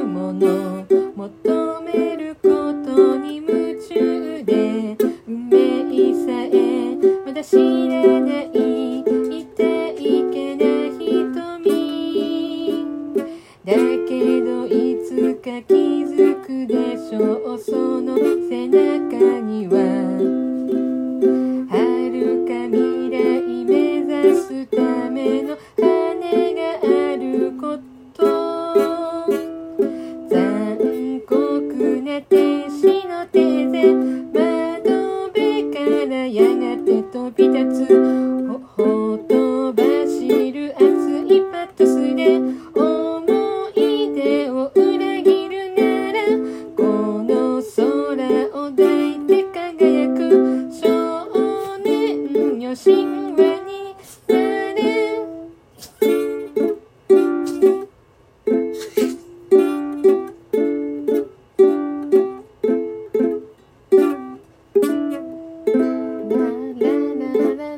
るもの求めることに夢中で運命さえまだ知らないいていけない瞳。だけどいつか気づくでしょうその背中には。遥か未来目指すための羽が立つ